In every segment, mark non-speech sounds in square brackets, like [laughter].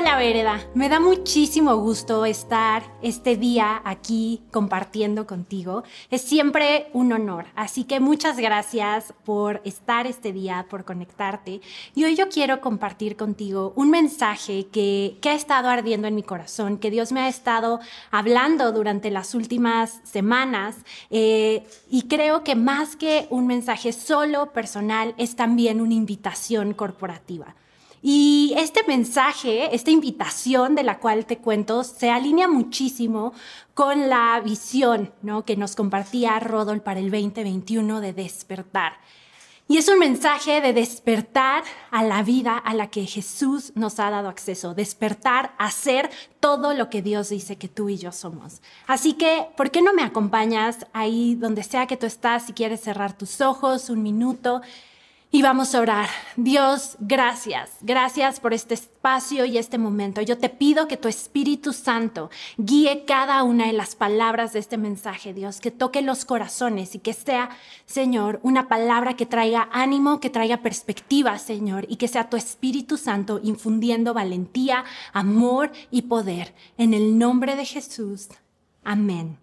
Hola Vereda, me da muchísimo gusto estar este día aquí compartiendo contigo. Es siempre un honor, así que muchas gracias por estar este día, por conectarte. Y hoy yo quiero compartir contigo un mensaje que, ha estado ardiendo en mi corazón, que Dios me ha estado hablando durante las últimas semanas. Eh, y creo que más que un mensaje solo personal, es también una invitación corporativa. Y este mensaje, esta invitación de la cual te cuento, se alinea muchísimo con la visión ¿no? que nos compartía Rodol para el 2021 de despertar. Y es un mensaje de despertar a la vida a la que Jesús nos ha dado acceso, despertar a ser todo lo que Dios dice que tú y yo somos. Así que, ¿por qué no me acompañas ahí donde sea que tú estás, si quieres cerrar tus ojos un minuto? Y vamos a orar. Dios, gracias. Gracias por este espacio y este momento. Yo te pido que tu Espíritu Santo guíe cada una de las palabras de este mensaje, Dios, que toque los corazones y que sea, Señor, una palabra que traiga ánimo, que traiga perspectiva, Señor, y que sea tu Espíritu Santo infundiendo valentía, amor y poder. En el nombre de Jesús. Amén.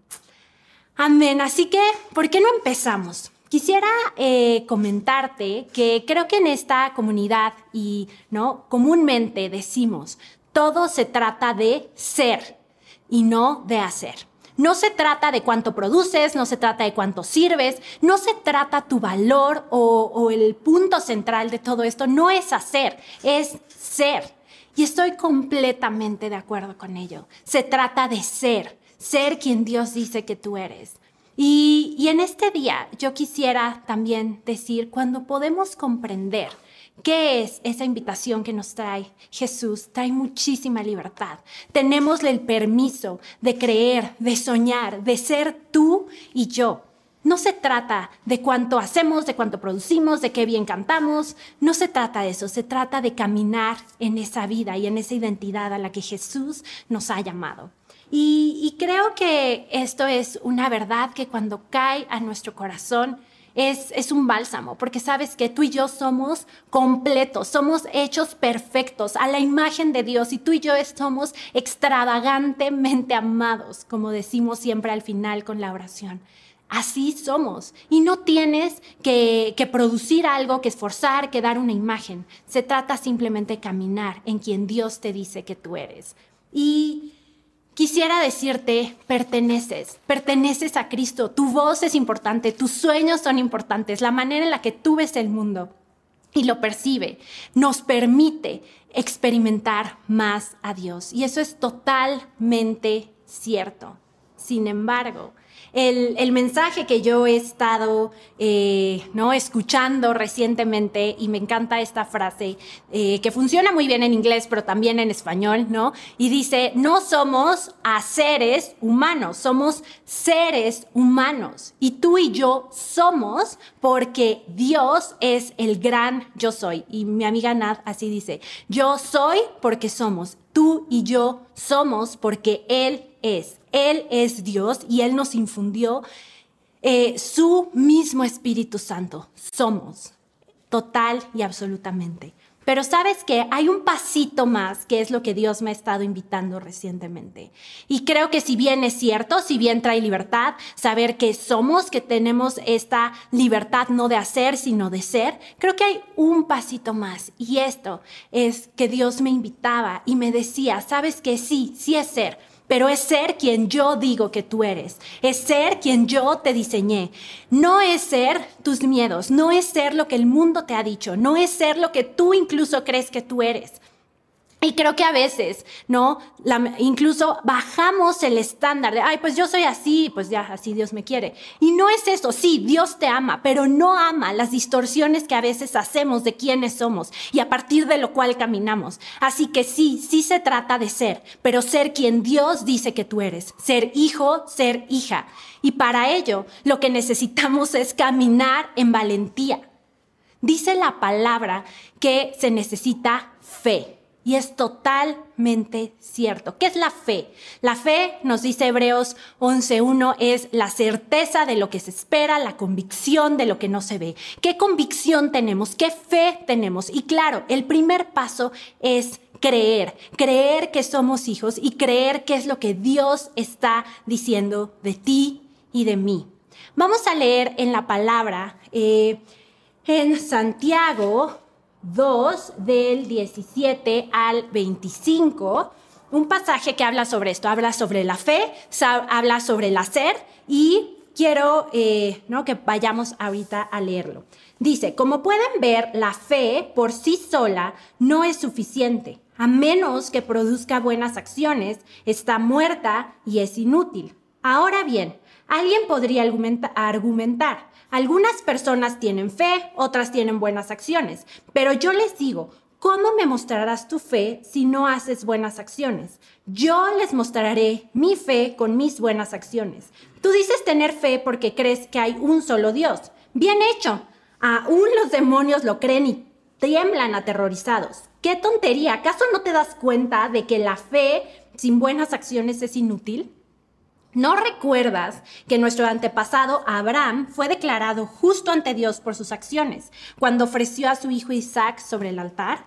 Amén. Así que, ¿por qué no empezamos? Quisiera eh, comentarte que creo que en esta comunidad y no comúnmente decimos todo se trata de ser y no de hacer. No se trata de cuánto produces, no se trata de cuánto sirves, no se trata tu valor o, o el punto central de todo esto. No es hacer, es ser. Y estoy completamente de acuerdo con ello. Se trata de ser, ser quien Dios dice que tú eres. Y, en este día yo quisiera también decir, cuando podemos comprender ¿Qué es esa invitación que nos trae Jesús? Trae muchísima libertad. Tenemos el permiso de creer, de soñar, de ser tú y yo. No se trata de cuánto hacemos, de cuánto producimos, de qué bien cantamos. No se trata de eso. Se trata de caminar en esa vida y en esa identidad a la que Jesús nos ha llamado. Y, creo que esto es una verdad que cuando cae a nuestro corazón es, es, un bálsamo, porque sabes que tú y yo somos completos, somos hechos perfectos a la imagen de Dios y tú y yo somos extravagantemente amados, como decimos siempre al final con la oración. Así somos. Y no tienes que, que, producir algo, que esforzar, que dar una imagen. Se trata simplemente de caminar en quien Dios te dice que tú eres. Y quisiera decirte, perteneces, perteneces a Cristo, tu voz es importante, tus sueños son importantes, la manera en la que tú ves el mundo y lo percibe, nos permite experimentar más a Dios. Y eso es totalmente cierto. Sin embargo, el, mensaje que yo he estado eh, ¿no? escuchando recientemente, y me encanta esta frase, eh, que funciona muy bien en inglés, pero también en español, ¿no? Y dice, no somos a seres humanos, somos seres humanos. Y tú y yo somos porque Dios es el gran yo soy. Y mi amiga Nad así dice, yo soy porque somos. Tú y yo somos porque Él es. Él es Dios y Él nos infundió eh, su mismo Espíritu Santo. Somos, total y absolutamente. Pero sabes que hay un pasito más, que es lo que Dios me ha estado invitando recientemente. Y creo que si bien es cierto, si bien trae libertad, saber que somos, que tenemos esta libertad no de hacer, sino de ser, creo que hay un pasito más. Y esto es que Dios me invitaba y me decía, sabes que sí, sí es ser pero es ser quien yo digo que tú eres, es ser quien yo te diseñé. No es ser tus miedos, no es ser lo que el mundo te ha dicho, no es ser lo que tú incluso crees que tú eres. Y creo que a veces, ¿no? incluso bajamos el estándar de, ay, pues yo soy así, pues ya, así Dios me quiere. Y no es eso, sí, Dios te ama, pero no ama las distorsiones que a veces hacemos de quiénes somos y a partir de lo cual caminamos. Así que sí, sí se trata de ser, pero ser quien Dios dice que tú eres, ser hijo, ser hija. Y para ello, lo que necesitamos es caminar en valentía Dice la palabra que se necesita fe. Y es totalmente cierto. ¿Qué es la fe? La fe, nos dice Hebreos 11.1, es la certeza de lo que se espera, la convicción de lo que no se ve. ¿Qué convicción tenemos? ¿Qué fe tenemos? Y claro, el primer paso es creer, creer que somos hijos y creer que es lo que Dios está diciendo de ti y de mí. Vamos a leer en la palabra, eh, en Santiago 2 del 17 al 25, un pasaje que habla sobre esto, habla sobre la fe, habla sobre el hacer y quiero eh, ¿no? que vayamos ahorita a leerlo. Dice, como pueden ver, la fe por sí sola no es suficiente. A menos que produzca buenas acciones, está muerta y es inútil. Ahora bien, alguien podría argumentar, algunas personas tienen fe, otras tienen buenas acciones, pero yo les digo, ¿cómo me mostrarás tu fe si no haces buenas acciones? Yo les mostraré mi fe con mis buenas acciones. Tú dices tener fe porque crees que hay un solo Dios. Bien hecho. Aún los demonios lo creen y tiemblan aterrorizados. ¡Qué tontería! ¿Acaso no te das cuenta de que la fe sin buenas acciones es inútil? ¿No recuerdas que nuestro antepasado Abraham fue declarado justo ante Dios por sus acciones cuando ofreció a su hijo Isaac sobre el altar?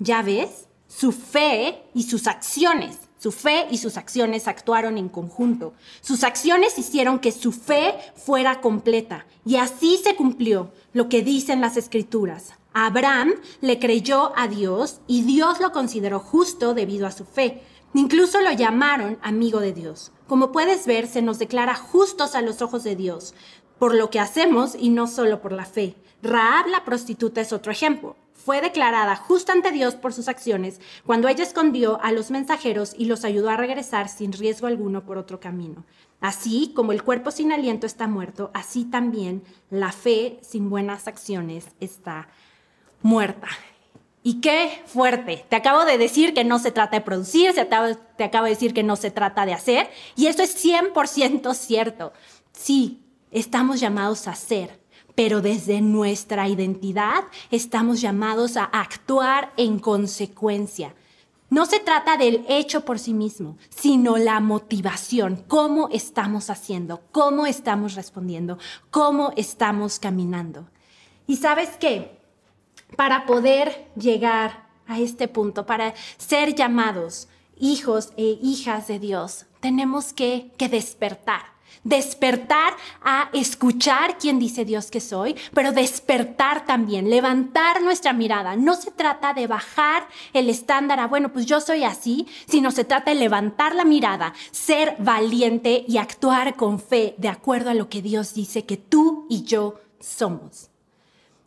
¿Ya ves? Su fe y sus acciones, su fe y sus acciones actuaron en conjunto. Sus acciones hicieron que su fe fuera completa y así se cumplió lo que dicen las escrituras. Abraham le creyó a Dios y Dios lo consideró justo debido a su fe. Incluso lo llamaron amigo de Dios. Como puedes ver, se nos declara justos a los ojos de Dios por lo que hacemos y no solo por la fe. Raab la prostituta es otro ejemplo. Fue declarada justa ante Dios por sus acciones cuando ella escondió a los mensajeros y los ayudó a regresar sin riesgo alguno por otro camino. Así como el cuerpo sin aliento está muerto, así también la fe sin buenas acciones está muerta. Y qué fuerte. Te acabo de decir que no se trata de producir, te acabo de decir que no se trata de hacer. Y esto es 100% cierto. Sí, estamos llamados a ser, pero desde nuestra identidad estamos llamados a actuar en consecuencia. No se trata del hecho por sí mismo, sino la motivación, cómo estamos haciendo, cómo estamos respondiendo, cómo estamos caminando. ¿Y sabes qué? Para poder llegar a este punto, para ser llamados hijos e hijas de Dios, tenemos que, despertar. Despertar a escuchar quién dice Dios que soy, pero despertar también, levantar nuestra mirada. No se trata de bajar el estándar a, bueno, pues yo soy así, sino se trata de levantar la mirada, ser valiente y actuar con fe de acuerdo a lo que Dios dice que tú y yo somos.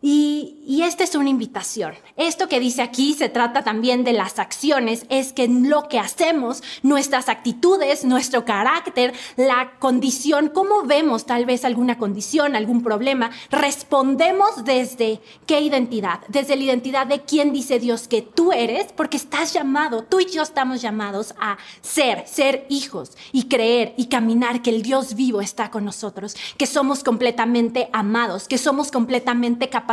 Y, esta es una invitación. Esto que dice aquí se trata también de las acciones, es que lo que hacemos, nuestras actitudes, nuestro carácter, la condición, cómo vemos tal vez alguna condición, algún problema, respondemos desde qué identidad, desde la identidad de quién dice Dios que tú eres, porque estás llamado, tú y yo estamos llamados a ser, ser hijos y creer y caminar que el Dios vivo está con nosotros, que somos completamente amados, que somos completamente capaces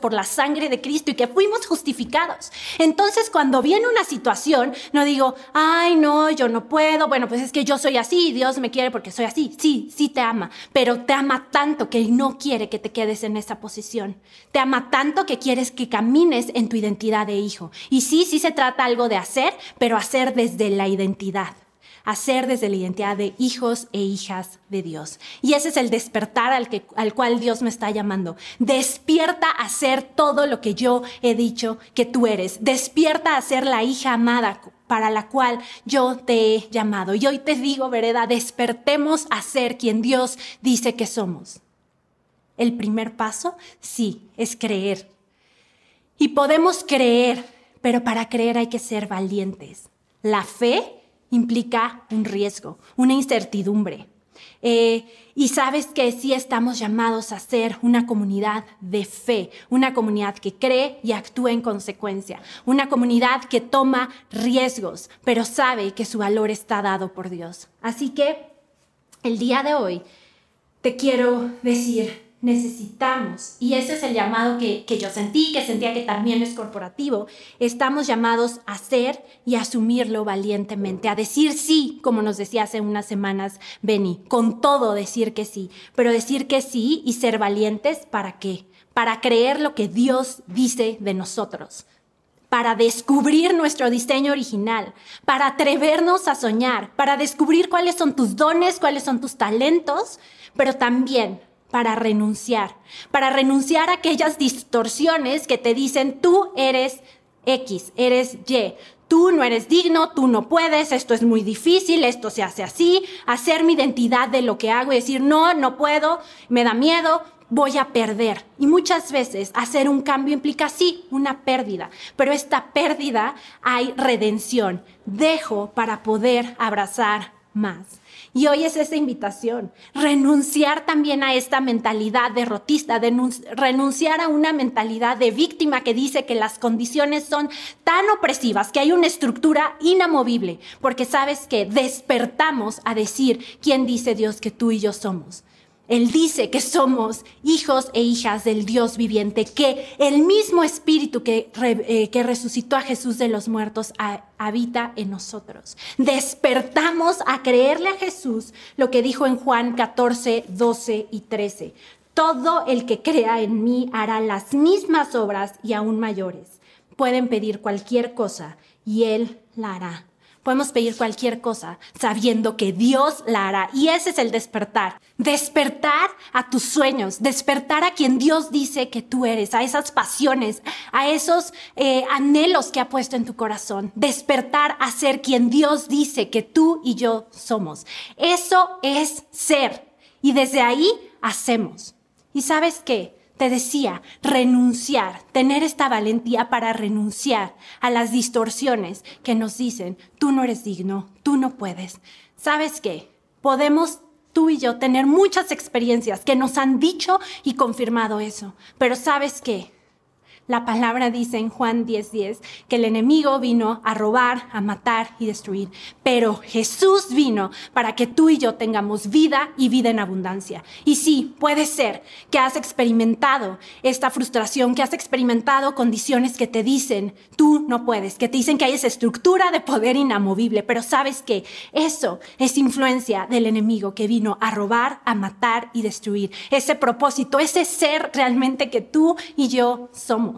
por la sangre de Cristo y que fuimos justificados. Entonces, cuando viene una situación, no digo, ay, no, yo no puedo, bueno, pues es que yo soy así, Dios me quiere porque soy así. Sí, sí te ama, pero te ama tanto que no quiere que te quedes en esa posición. Te ama tanto que quieres que camines en tu identidad de hijo. Y sí, sí se trata algo de hacer, pero hacer desde la identidad hacer desde la identidad de hijos e hijas de Dios. Y ese es el despertar al, que, al cual Dios me está llamando. Despierta a ser todo lo que yo he dicho que tú eres. Despierta a ser la hija amada para la cual yo te he llamado. Y hoy te digo, vereda, despertemos a ser quien Dios dice que somos. El primer paso, sí, es creer. Y podemos creer, pero para creer hay que ser valientes. La fe implica un riesgo, una incertidumbre. Eh, y sabes que sí estamos llamados a ser una comunidad de fe, una comunidad que cree y actúa en consecuencia, una comunidad que toma riesgos, pero sabe que su valor está dado por Dios. Así que el día de hoy te quiero decir necesitamos, y ese es el llamado que, que, yo sentí, que sentía que también es corporativo, estamos llamados a hacer y asumirlo valientemente, a decir sí, como nos decía hace unas semanas Benny, con todo decir que sí, pero decir que sí y ser valientes, ¿para qué? Para creer lo que Dios dice de nosotros, para descubrir nuestro diseño original, para atrevernos a soñar, para descubrir cuáles son tus dones, cuáles son tus talentos, pero también para renunciar, para renunciar a aquellas distorsiones que te dicen tú eres X, eres Y, tú no eres digno, tú no puedes, esto es muy difícil, esto se hace así, hacer mi identidad de lo que hago y decir no, no puedo, me da miedo, voy a perder. Y muchas veces hacer un cambio implica sí, una pérdida, pero esta pérdida hay redención, dejo para poder abrazar más. Y hoy es esa invitación, renunciar también a esta mentalidad derrotista, renunciar a una mentalidad de víctima que dice que las condiciones son tan opresivas, que hay una estructura inamovible, porque sabes que despertamos a decir quién dice Dios que tú y yo somos. Él dice que somos hijos e hijas del Dios viviente, que el mismo Espíritu que, eh, resucitó a Jesús de los muertos habita en nosotros. Despertamos a creerle a Jesús lo que dijo en Juan 14, 12 y 13. Todo el que crea en mí hará las mismas obras y aún mayores. Pueden pedir cualquier cosa y Él la hará. Podemos pedir cualquier cosa sabiendo que Dios la hará. Y ese es el despertar. Despertar a tus sueños, despertar a quien Dios dice que tú eres, a esas pasiones, a esos eh, anhelos que ha puesto en tu corazón. Despertar a ser quien Dios dice que tú y yo somos. Eso es ser. Y desde ahí hacemos. ¿Y sabes qué? Te decía, renunciar, tener esta valentía para renunciar a las distorsiones que nos dicen, tú no eres digno, tú no puedes. ¿Sabes qué? Podemos tú y yo tener muchas experiencias que nos han dicho y confirmado eso, pero ¿sabes qué? La palabra dice en Juan 10:10 que el enemigo vino a robar, a matar y destruir. Pero Jesús vino para que tú y yo tengamos vida y vida en abundancia. Y sí, puede ser que has experimentado esta frustración, que has experimentado condiciones que te dicen, tú no puedes, que te dicen que hay esa estructura de poder inamovible. Pero sabes que eso es influencia del enemigo que vino a robar, a matar y destruir. Ese propósito, ese ser realmente que tú y yo somos.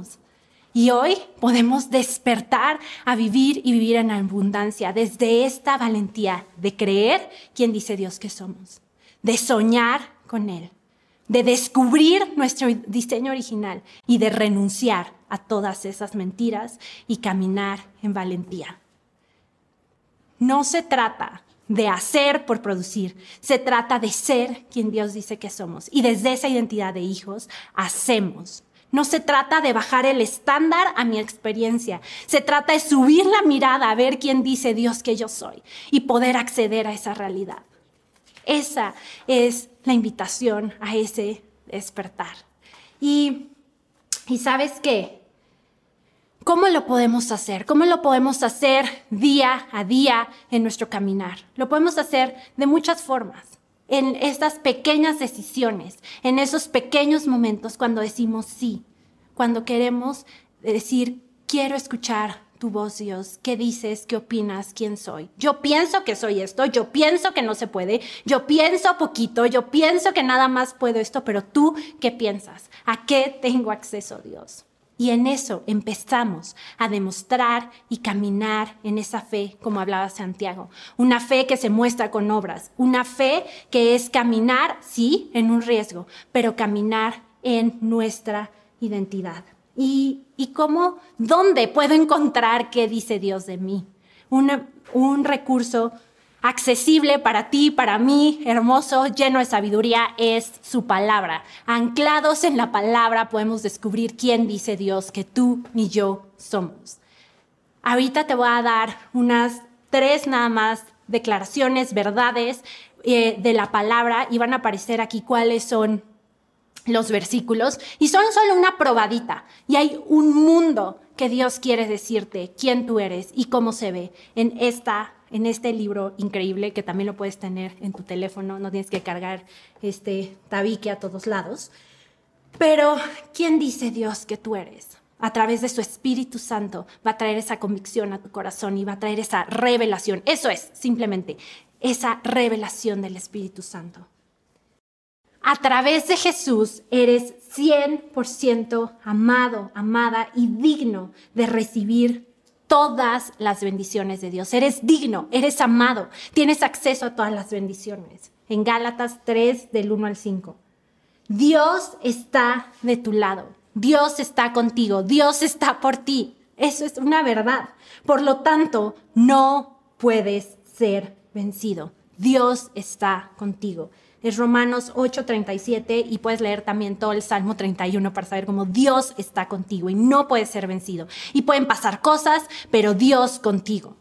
Y hoy podemos despertar a vivir y vivir en abundancia desde esta valentía de creer quién dice Dios que somos, de soñar con Él, de descubrir nuestro diseño original y de renunciar a todas esas mentiras y caminar en valentía. No se trata de hacer por producir, se trata de ser quien Dios dice que somos. Y desde esa identidad de hijos hacemos no se trata de bajar el estándar a mi experiencia. Se trata de subir la mirada a ver quién dice Dios que yo soy y poder acceder a esa realidad. Esa es la invitación a ese despertar. Y, y sabes qué? ¿Cómo lo podemos hacer? ¿Cómo lo podemos hacer día a día en nuestro caminar? Lo podemos hacer de muchas formas en estas pequeñas decisiones, en esos pequeños momentos cuando decimos sí, cuando queremos decir, quiero escuchar tu voz, Dios, qué dices, qué opinas, quién soy. Yo pienso que soy esto, yo pienso que no se puede, yo pienso poquito, yo pienso que nada más puedo esto, pero tú, ¿qué piensas? ¿A qué tengo acceso, Dios? Y en eso empezamos a demostrar y caminar en esa fe, como hablaba Santiago. Una fe que se muestra con obras. Una fe que es caminar, sí, en un riesgo, pero caminar en nuestra identidad. ¿Y, y cómo, dónde puedo encontrar qué dice Dios de mí? un recurso accesible para ti, para mí, hermoso, lleno de sabiduría, es su palabra. Anclados en la palabra podemos descubrir quién dice Dios que tú ni yo somos. Ahorita te voy a dar unas tres nada más declaraciones, verdades eh, de la palabra y van a aparecer aquí cuáles son los versículos y son solo una probadita y hay un mundo que Dios quiere decirte quién tú eres y cómo se ve en esta en este libro increíble que también lo puedes tener en tu teléfono, no tienes que cargar este tabique a todos lados. Pero, ¿quién dice Dios que tú eres? A través de su Espíritu Santo va a traer esa convicción a tu corazón y va a traer esa revelación. Eso es, simplemente, esa revelación del Espíritu Santo. A través de Jesús eres 100% amado, amada y digno de recibir todas las bendiciones de Dios. Eres digno, eres amado, tienes acceso a todas las bendiciones. En Gálatas 3 del 1 al 5. Dios está de tu lado, Dios está contigo, Dios está por ti. Eso es una verdad. Por lo tanto, no puedes ser vencido. Dios está contigo. Es Romanos 8:37 y puedes leer también todo el Salmo 31 para saber cómo Dios está contigo y no puedes ser vencido. Y pueden pasar cosas, pero Dios contigo.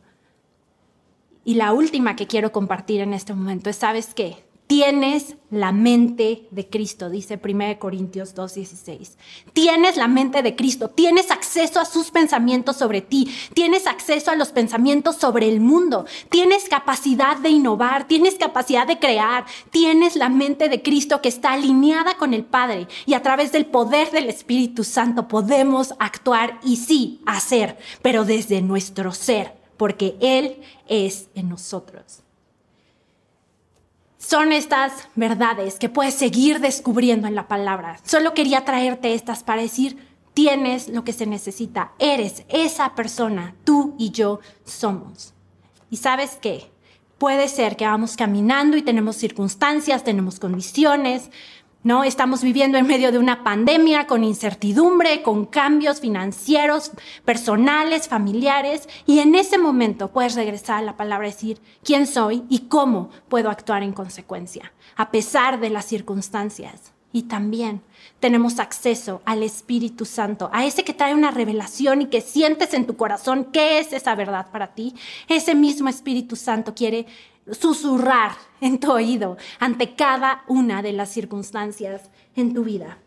Y la última que quiero compartir en este momento es, ¿sabes qué? Tienes la mente de Cristo, dice 1 Corintios 2.16. Tienes la mente de Cristo, tienes acceso a sus pensamientos sobre ti, tienes acceso a los pensamientos sobre el mundo, tienes capacidad de innovar, tienes capacidad de crear, tienes la mente de Cristo que está alineada con el Padre y a través del poder del Espíritu Santo podemos actuar y sí hacer, pero desde nuestro ser, porque Él es en nosotros son estas verdades que puedes seguir descubriendo en la palabra. Solo quería traerte estas para decir, tienes lo que se necesita, eres esa persona, tú y yo somos. ¿Y sabes qué? Puede ser que vamos caminando y tenemos circunstancias, tenemos condiciones, ¿no? Estamos viviendo en medio de una pandemia con incertidumbre, con cambios financieros, personales, familiares, y en ese momento puedes regresar a la palabra y decir quién soy y cómo puedo actuar en consecuencia, a pesar de las circunstancias. Y también tenemos acceso al Espíritu Santo, a ese que trae una revelación y que sientes en tu corazón qué es esa verdad para ti. Ese mismo Espíritu Santo quiere susurrar [laughs] en tu oído ante cada una de las circunstancias en tu vida.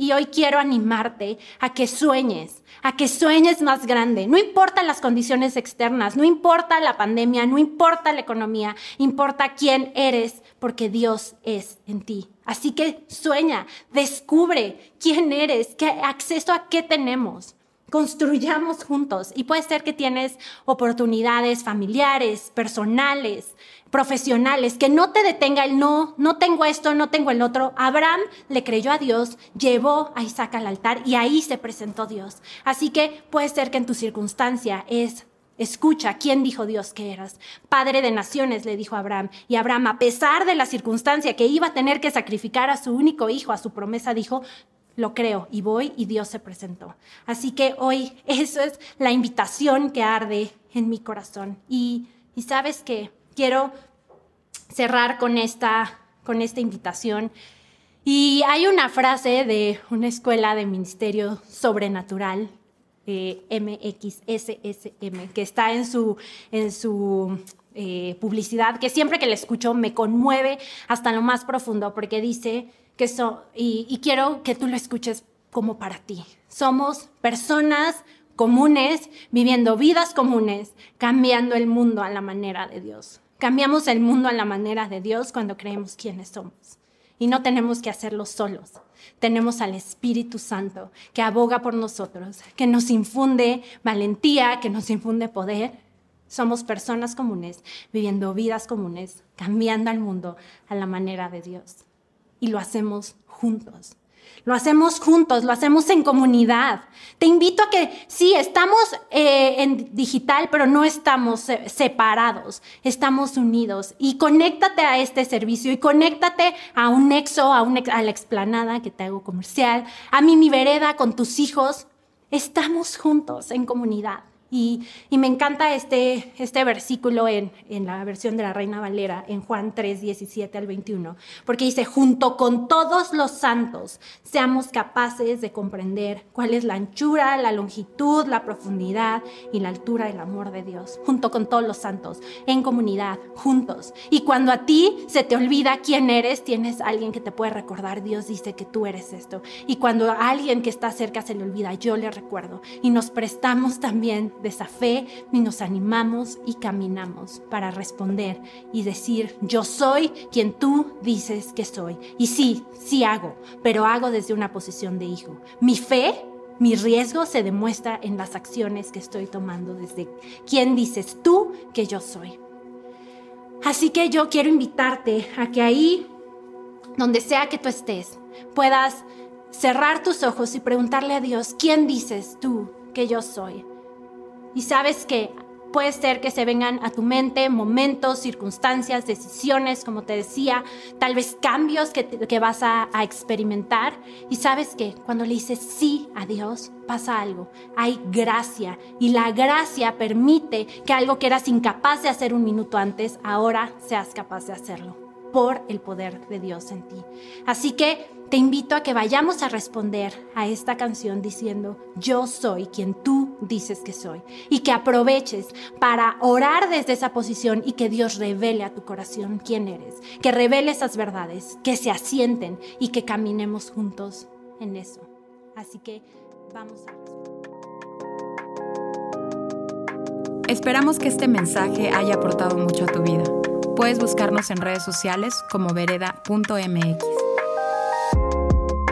Y hoy quiero animarte a que sueñes, a que sueñes más grande. No importa las condiciones externas, no importa la pandemia, no importa la economía, importa quién eres, porque Dios es en ti. Así que sueña, descubre quién eres, qué acceso a qué tenemos construyamos juntos. Y puede ser que tienes oportunidades familiares, personales, profesionales, que no te detenga el no, no tengo esto, no tengo el otro. Abraham le creyó a Dios, llevó a Isaac al altar y ahí se presentó Dios. Así que puede ser que en tu circunstancia es Escucha, ¿quién dijo Dios que eras? Padre de naciones, le dijo Abraham. Y Abraham, a pesar de la circunstancia que iba a tener que sacrificar a su único hijo, a su promesa, dijo, lo creo y voy y Dios se presentó. Así que hoy [laughs] eso es la invitación que arde en mi corazón. Y, sabes que quiero cerrar con esta, con esta invitación. Y hay una frase de una escuela de ministerio sobrenatural, eh, MXSSM, que está en su, en su eh, publicidad, que siempre que la escucho me conmueve hasta lo más profundo, porque dice, que y, quiero que tú lo escuches como para ti. Somos personas comunes, viviendo vidas comunes, cambiando el mundo a la manera de Dios. Cambiamos el mundo a la manera de Dios cuando creemos quiénes somos. Y no tenemos que hacerlo solos. Tenemos al Espíritu Santo que aboga por nosotros, que nos infunde valentía, que nos infunde poder. Somos personas comunes, viviendo vidas comunes, cambiando al mundo a la manera de Dios y lo hacemos juntos. Lo hacemos juntos, lo hacemos en comunidad. Te invito a que sí, estamos eh, en digital, pero no estamos separados, estamos unidos. Y conéctate a este servicio y conéctate a un nexo, a, a la explanada que te hago comercial, a Mini Vereda con tus hijos. Estamos juntos en comunidad. Y, me encanta este, este versículo en, en, la versión de la Reina Valera, en Juan 3, 17 al 21, porque dice, junto con todos los santos, seamos capaces de comprender cuál es la anchura, la longitud, la profundidad y la altura del amor de Dios, junto con todos los santos, en comunidad, juntos. Y cuando a ti se te olvida quién eres, tienes alguien que te puede recordar, Dios dice que tú eres esto. Y cuando a alguien que está cerca se le olvida, yo le recuerdo. Y nos prestamos también de esa fe y nos animamos y caminamos para responder y decir, yo soy quien tú dices que soy. Y sí, sí hago, pero hago desde una posición de hijo. Mi fe mi riesgo se demuestra en las acciones que estoy tomando desde quién dices tú que yo soy. Así que yo quiero invitarte a que ahí, donde sea que tú estés, puedas cerrar tus ojos y preguntarle a Dios, ¿quién dices tú que yo soy? Y sabes que Puede ser que se vengan a tu mente momentos, circunstancias, decisiones, como te decía, tal vez cambios que, vas a, a, experimentar. Y sabes que cuando le dices sí a Dios, pasa algo. Hay gracia. Y la gracia permite que algo que eras incapaz de hacer un minuto antes, ahora seas capaz de hacerlo por el poder de Dios en ti. Así que te invito a que vayamos a responder a esta canción diciendo, yo soy quien tú dices que soy. Y que aproveches para orar desde esa posición y que Dios revele a tu corazón quién eres. Que revele esas verdades, que se asienten y que caminemos juntos en eso. Así que vamos a... Esperamos que este mensaje haya aportado mucho a tu vida. Puedes buscarnos en redes sociales como vereda.mx.